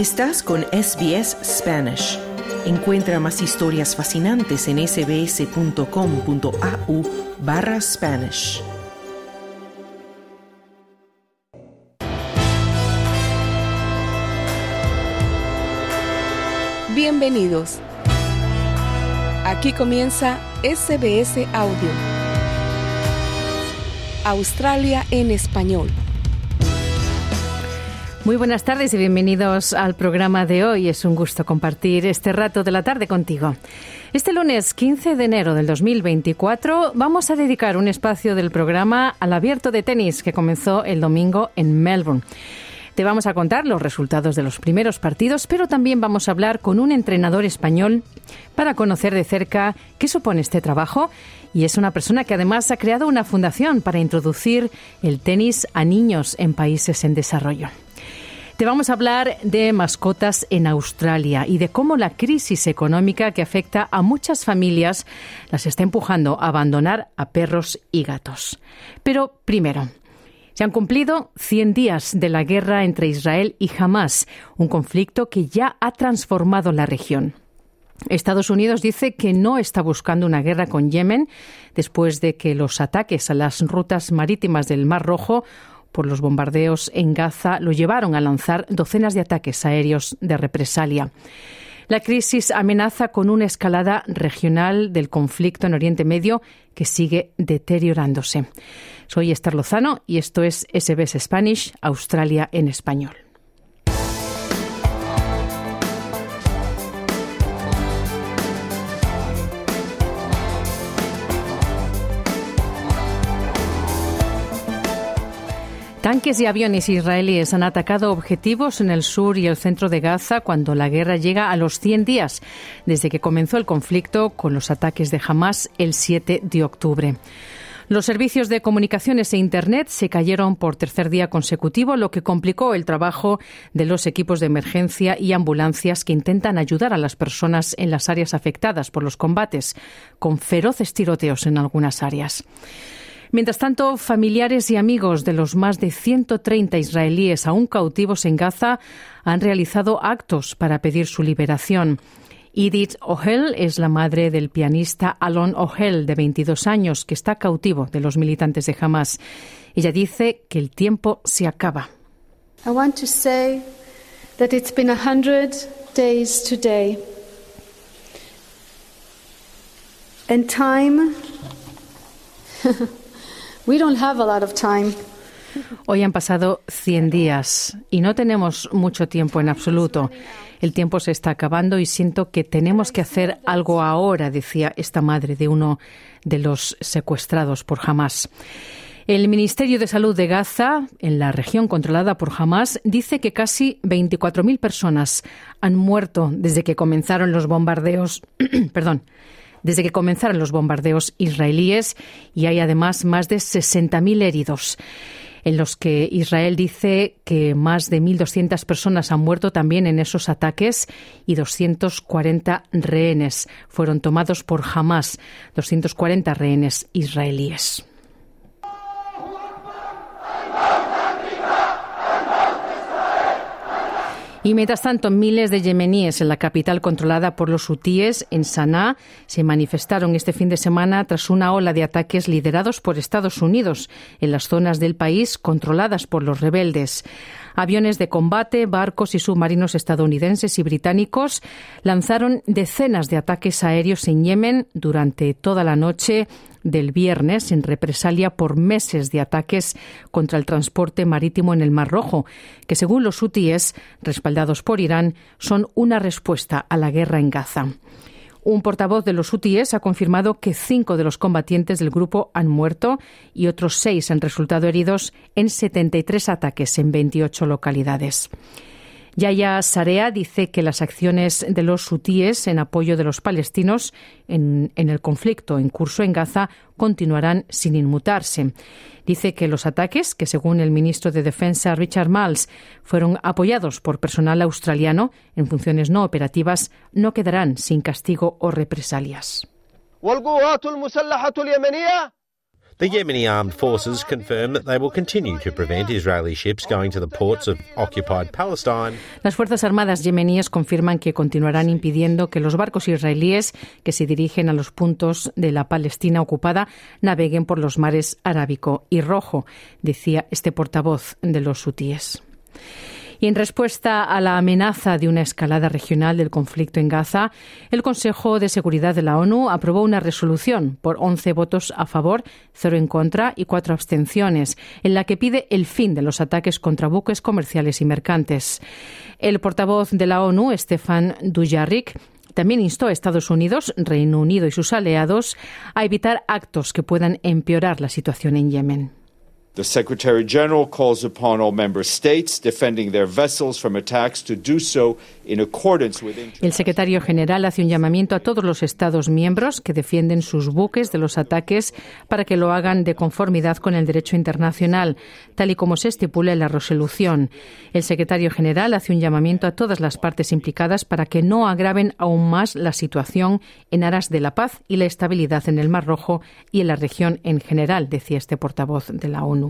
Estás con SBS Spanish. Encuentra más historias fascinantes en sbs.com.au barra Spanish. Bienvenidos. Aquí comienza SBS Audio. Australia en español. Muy buenas tardes y bienvenidos al programa de hoy. Es un gusto compartir este rato de la tarde contigo. Este lunes 15 de enero del 2024 vamos a dedicar un espacio del programa al abierto de tenis que comenzó el domingo en Melbourne. Te vamos a contar los resultados de los primeros partidos, pero también vamos a hablar con un entrenador español para conocer de cerca qué supone este trabajo. Y es una persona que además ha creado una fundación para introducir el tenis a niños en países en desarrollo. Te vamos a hablar de mascotas en Australia y de cómo la crisis económica que afecta a muchas familias las está empujando a abandonar a perros y gatos. Pero primero, se han cumplido 100 días de la guerra entre Israel y Hamas, un conflicto que ya ha transformado la región. Estados Unidos dice que no está buscando una guerra con Yemen después de que los ataques a las rutas marítimas del Mar Rojo por los bombardeos en Gaza lo llevaron a lanzar docenas de ataques aéreos de represalia. La crisis amenaza con una escalada regional del conflicto en Oriente Medio que sigue deteriorándose. Soy Esther Lozano y esto es SBS Spanish, Australia en español. Tanques y aviones israelíes han atacado objetivos en el sur y el centro de Gaza cuando la guerra llega a los 100 días desde que comenzó el conflicto con los ataques de Hamas el 7 de octubre. Los servicios de comunicaciones e Internet se cayeron por tercer día consecutivo, lo que complicó el trabajo de los equipos de emergencia y ambulancias que intentan ayudar a las personas en las áreas afectadas por los combates, con feroces tiroteos en algunas áreas. Mientras tanto, familiares y amigos de los más de 130 israelíes aún cautivos en Gaza han realizado actos para pedir su liberación. Edith O'Hell es la madre del pianista Alon O'Hell, de 22 años, que está cautivo de los militantes de Hamas. Ella dice que el tiempo se acaba. I want to say that it's been days today. And Hoy han pasado 100 días y no tenemos mucho tiempo en absoluto. El tiempo se está acabando y siento que tenemos que hacer algo ahora, decía esta madre de uno de los secuestrados por Hamas. El Ministerio de Salud de Gaza, en la región controlada por Hamas, dice que casi 24.000 personas han muerto desde que comenzaron los bombardeos, perdón, desde que comenzaron los bombardeos israelíes y hay además más de 60.000 heridos en los que Israel dice que más de 1.200 personas han muerto también en esos ataques y 240 rehenes fueron tomados por Hamas, 240 rehenes israelíes. Y mientras tanto, miles de yemeníes en la capital controlada por los hutíes, en Sanaa, se manifestaron este fin de semana tras una ola de ataques liderados por Estados Unidos en las zonas del país controladas por los rebeldes. Aviones de combate, barcos y submarinos estadounidenses y británicos lanzaron decenas de ataques aéreos en Yemen durante toda la noche del viernes en represalia por meses de ataques contra el transporte marítimo en el Mar Rojo, que según los hutíes, por Irán, son una respuesta a la guerra en Gaza. Un portavoz de los hutíes ha confirmado que cinco de los combatientes del grupo han muerto y otros seis han resultado heridos en 73 ataques en 28 localidades. Yaya Sarea dice que las acciones de los hutíes en apoyo de los palestinos en, el conflicto en curso en Gaza continuarán sin inmutarse. Dice que los ataques, que según el ministro de Defensa Richard Miles fueron apoyados por personal australiano en funciones no operativas, no quedarán sin castigo o represalias. The Yemeni armed forces confirm that they will continue to prevent Israeli ships going to the ports of occupied Palestine. Las Fuerzas Armadas yemeníes confirman que continuarán impidiendo que los barcos israelíes que se dirigen a los puntos de la Palestina ocupada naveguen por los mares Arábico y Rojo, decía este portavoz de los hutíes. Y en respuesta a la amenaza de una escalada regional del conflicto en Gaza, el Consejo de Seguridad de la ONU aprobó una resolución por 11 votos a favor, cero en contra y cuatro abstenciones, en la que pide el fin de los ataques contra buques comerciales y mercantes. El portavoz de la ONU, Stefan Dujarric, también instó a Estados Unidos, Reino Unido y sus aliados a evitar actos que puedan empeorar la situación en Yemen. The Secretary General calls upon all member states defending their vessels from attacks to do so in accordance with El secretario general hace un llamamiento a todos los Estados miembros que defienden sus buques de los ataques para que lo hagan de conformidad con el derecho internacional, tal y como se estipula en la resolución. El secretario general hace un llamamiento a todas las partes implicadas para que no agraven aún más la situación en aras de la paz y la estabilidad en el Mar Rojo y en la región en general, decía este portavoz de la ONU.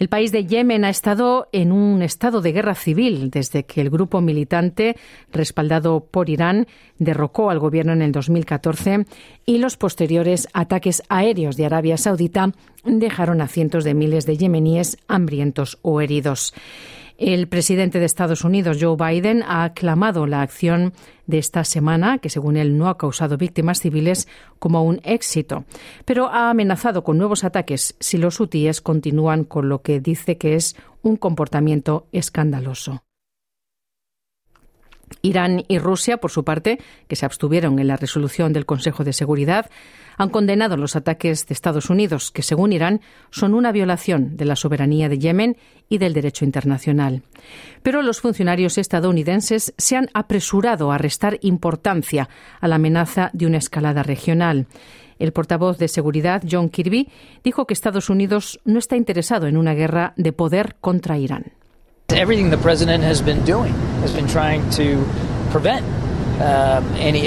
El país de Yemen ha estado en un estado de guerra civil desde que el grupo militante, respaldado por Irán, derrocó al gobierno en el 2014 y los posteriores ataques aéreos de Arabia Saudita dejaron a cientos de miles de yemeníes hambrientos o heridos. El presidente de Estados Unidos, Joe Biden, ha aclamado la acción de esta semana, que según él no ha causado víctimas civiles, como un éxito, pero ha amenazado con nuevos ataques si los hutíes continúan con lo que dice que es un comportamiento escandaloso. Irán y Rusia, por su parte, que se abstuvieron en la resolución del Consejo de Seguridad, han condenado los ataques de Estados Unidos, que según Irán son una violación de la soberanía de Yemen y del derecho internacional. Pero los funcionarios estadounidenses se han apresurado a restar importancia a la amenaza de una escalada regional. El portavoz de seguridad, John Kirby, dijo que Estados Unidos no está interesado en una guerra de poder contra Irán. Everything the president has been doing has been trying to prevent um. Uh,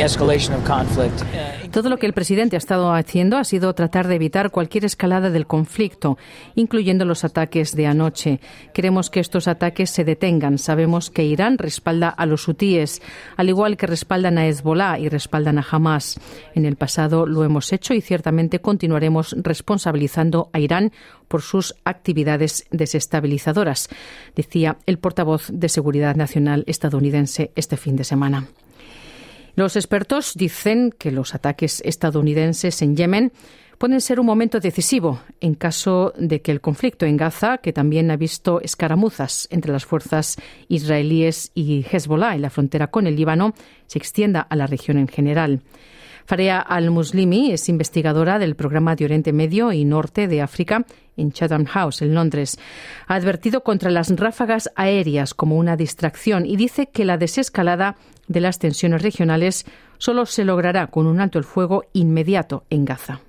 Todo lo que el presidente ha estado haciendo ha sido tratar de evitar cualquier escalada del conflicto, incluyendo los ataques de anoche. Queremos que estos ataques se detengan. Sabemos que Irán respalda a los hutíes, al igual que respaldan a Hezbollah y respaldan a Hamas. En el pasado lo hemos hecho y ciertamente continuaremos responsabilizando a Irán por sus actividades desestabilizadoras, decía el portavoz de Seguridad Nacional estadounidense este fin de semana. Los expertos dicen que los ataques estadounidenses en Yemen pueden ser un momento decisivo en caso de que el conflicto en Gaza, que también ha visto escaramuzas entre las fuerzas israelíes y Hezbollah en la frontera con el Líbano, se extienda a la región en general. Farea al-Muslimi es investigadora del programa de Oriente Medio y Norte de África en Chatham House, en Londres. Ha advertido contra las ráfagas aéreas como una distracción y dice que la desescalada de las tensiones regionales solo se logrará con un alto el fuego inmediato en Gaza.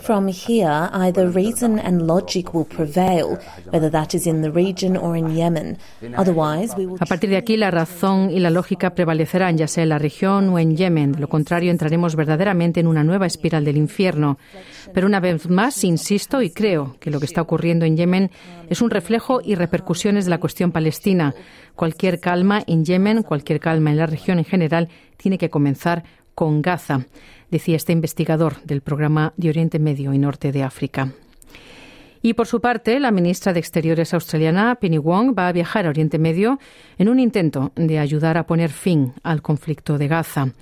From here, either reason and logic will prevail, whether that is in the region or in Yemen. Otherwise, we will... A partir de aquí, la razón y la lógica prevalecerán, ya sea en la región o en Yemen. De lo contrario, entraremos verdaderamente en una nueva espiral del infierno. Pero una vez más, insisto y creo que lo que está ocurriendo en Yemen es un reflejo y repercusiones de la cuestión palestina. Cualquier calma en Yemen, cualquier calma en la región en general, tiene que comenzar con Gaza, decía este investigador del programa de Oriente Medio y Norte de África. Y por su parte, la ministra de Exteriores australiana, Penny Wong, va a viajar a Oriente Medio en un intento de ayudar a poner fin al conflicto de Gaza.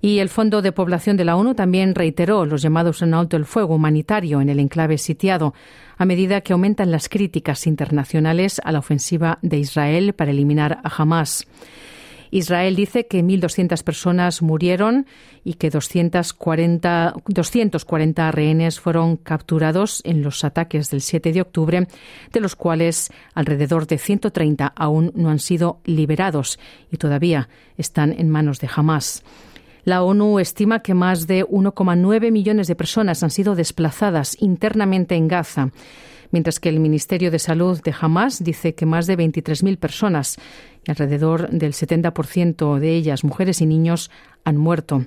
Y el Fondo de Población de la ONU también reiteró los llamados en alto el fuego humanitario en el enclave sitiado, a medida que aumentan las críticas internacionales a la ofensiva de Israel para eliminar a Hamas. Israel dice que 1.200 personas murieron y que 240, 240 rehenes fueron capturados en los ataques del 7 de octubre, de los cuales alrededor de 130 aún no han sido liberados y todavía están en manos de Hamas. La ONU estima que más de 1,9 millones de personas han sido desplazadas internamente en Gaza mientras que el Ministerio de Salud de Hamas dice que más de 23.000 personas, y alrededor del 70% de ellas mujeres y niños, han muerto.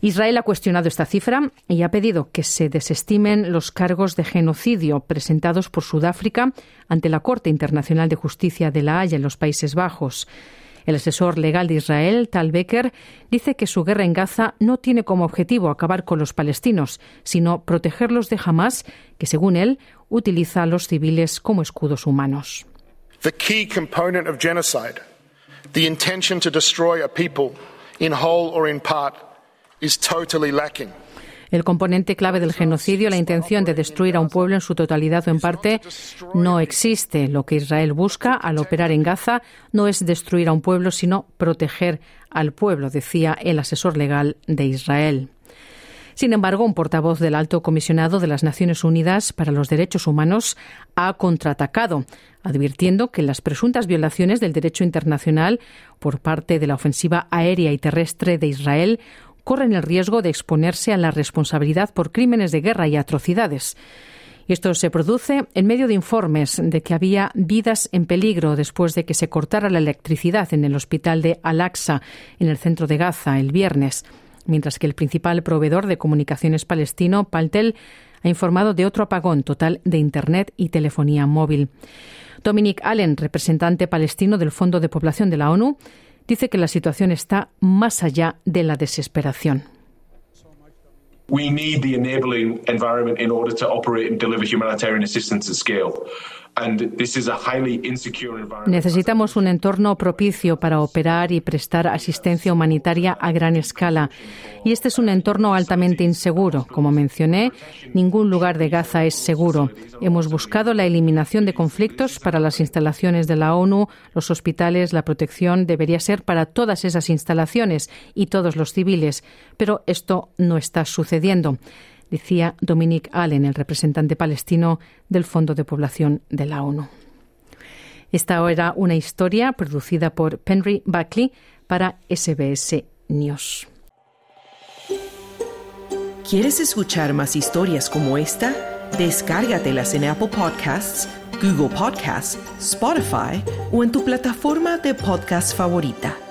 Israel ha cuestionado esta cifra y ha pedido que se desestimen los cargos de genocidio presentados por Sudáfrica ante la Corte Internacional de Justicia de La Haya en los Países Bajos. El asesor legal de Israel, Tal Becker, dice que su guerra en Gaza no tiene como objetivo acabar con los palestinos, sino protegerlos de Hamas, que según él utiliza a los civiles como escudos humanos. The key component of genocide, the intention to destroy a people in whole or in part el componente clave del genocidio, la intención de destruir a un pueblo en su totalidad o en parte, no existe. Lo que Israel busca al operar en Gaza no es destruir a un pueblo, sino proteger al pueblo, decía el asesor legal de Israel. Sin embargo, un portavoz del Alto Comisionado de las Naciones Unidas para los Derechos Humanos ha contraatacado, advirtiendo que las presuntas violaciones del derecho internacional por parte de la ofensiva aérea y terrestre de Israel corren el riesgo de exponerse a la responsabilidad por crímenes de guerra y atrocidades. Esto se produce en medio de informes de que había vidas en peligro después de que se cortara la electricidad en el hospital de Al-Aqsa, en el centro de Gaza, el viernes, mientras que el principal proveedor de comunicaciones palestino, Paltel, ha informado de otro apagón total de Internet y telefonía móvil. Dominic Allen, representante palestino del Fondo de Población de la ONU, dice que la situación está más allá de la desesperación. We need the enabling environment in order to operate and deliver humanitarian assistance at scale. Necesitamos un entorno propicio para operar y prestar asistencia humanitaria a gran escala. Y este es un entorno altamente inseguro. Como mencioné, ningún lugar de Gaza es seguro. Hemos buscado la eliminación de conflictos para las instalaciones de la ONU, los hospitales, la protección debería ser para todas esas instalaciones y todos los civiles. Pero esto no está sucediendo decía Dominic Allen, el representante palestino del Fondo de Población de la ONU. Esta era una historia producida por Henry Buckley para SBS News. ¿Quieres escuchar más historias como esta? Descárgatelas en Apple Podcasts, Google Podcasts, Spotify o en tu plataforma de podcast favorita.